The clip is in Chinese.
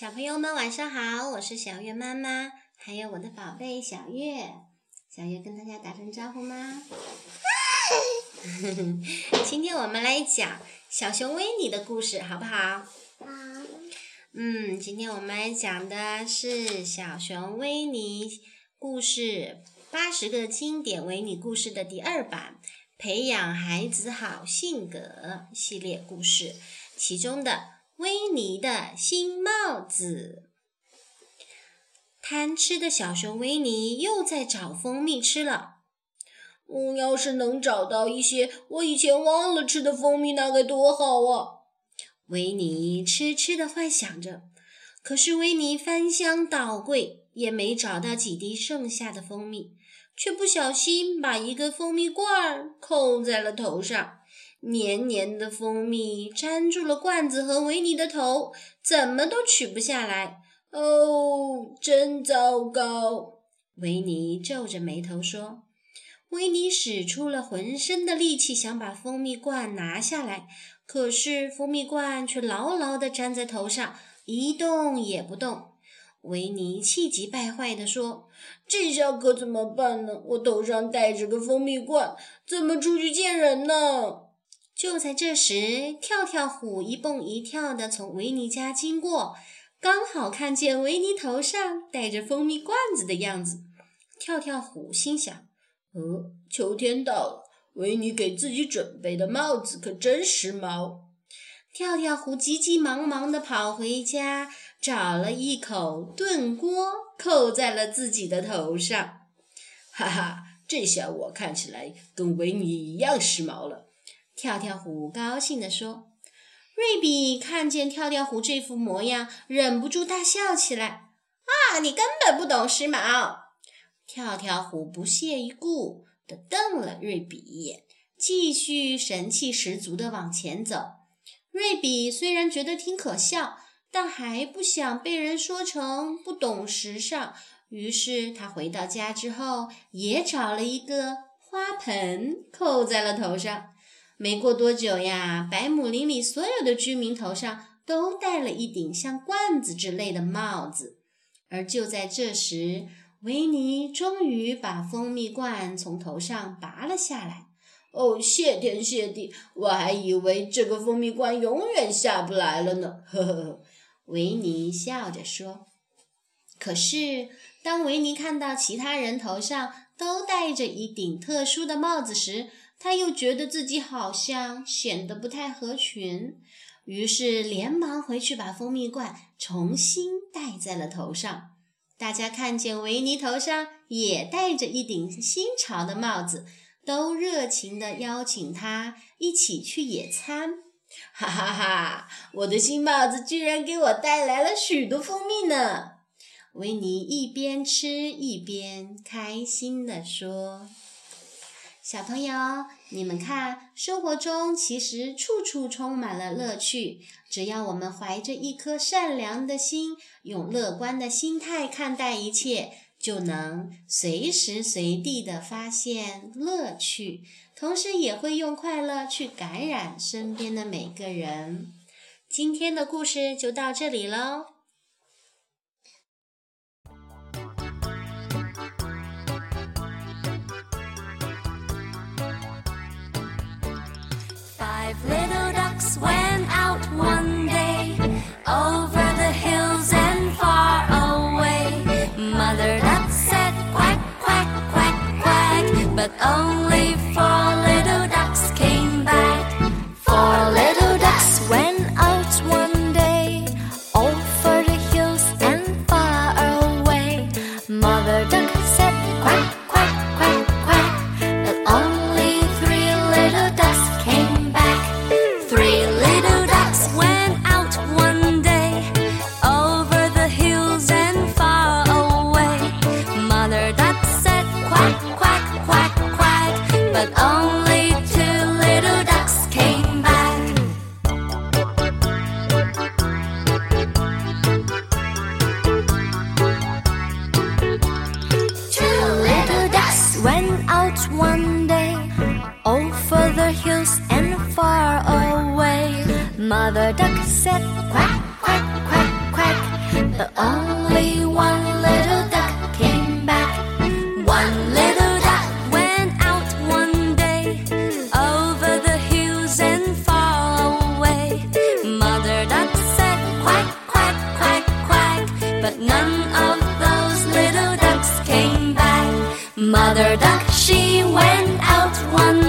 小朋友们晚上好，我是小月妈妈，还有我的宝贝小月。小月跟大家打声招呼吗？今天我们来讲小熊维尼的故事，好不好？好。嗯，今天我们来讲的是小熊维尼故事八十个经典维尼故事的第二版，培养孩子好性格系列故事，其中的。维尼的新帽子。贪吃的小熊维尼又在找蜂蜜吃了。嗯，要是能找到一些我以前忘了吃的蜂蜜，那该多好啊！维尼痴痴的幻想着。可是维尼翻箱倒柜，也没找到几滴剩下的蜂蜜，却不小心把一个蜂蜜罐扣在了头上。黏黏的蜂蜜粘住了罐子和维尼的头，怎么都取不下来。哦，真糟糕！维尼皱着眉头说。维尼使出了浑身的力气，想把蜂蜜罐拿下来，可是蜂蜜罐却牢牢地粘在头上，一动也不动。维尼气急败坏地说：“这下可怎么办呢？我头上戴着个蜂蜜罐，怎么出去见人呢？”就在这时，跳跳虎一蹦一跳地从维尼家经过，刚好看见维尼头上戴着蜂蜜罐子的样子。跳跳虎心想：“呃，秋天到了，维尼给自己准备的帽子可真时髦。”跳跳虎急急忙忙地跑回家，找了一口炖锅，扣在了自己的头上。哈哈，这下我看起来跟维尼一样时髦了。跳跳虎高兴地说：“瑞比看见跳跳虎这副模样，忍不住大笑起来。啊，你根本不懂时髦！”跳跳虎不屑一顾地瞪了瑞比一眼，继续神气十足地往前走。瑞比虽然觉得挺可笑，但还不想被人说成不懂时尚，于是他回到家之后，也找了一个花盆扣在了头上。没过多久呀，百亩林里所有的居民头上都戴了一顶像罐子之类的帽子。而就在这时，维尼终于把蜂蜜罐从头上拔了下来。哦，谢天谢地！我还以为这个蜂蜜罐永远下不来了呢。呵呵，维尼笑着说。可是，当维尼看到其他人头上都戴着一顶特殊的帽子时，他又觉得自己好像显得不太合群，于是连忙回去把蜂蜜罐重新戴在了头上。大家看见维尼头上也戴着一顶新潮的帽子，都热情地邀请他一起去野餐。哈哈哈！我的新帽子居然给我带来了许多蜂蜜呢！维尼一边吃一边开心地说。小朋友，你们看，生活中其实处处充满了乐趣。只要我们怀着一颗善良的心，用乐观的心态看待一切，就能随时随地的发现乐趣，同时也会用快乐去感染身边的每个人。今天的故事就到这里喽。Five little ducks went out one day over the hills and far away. Mother duck said quack, quack, quack, quack, but only four it's one. She went out one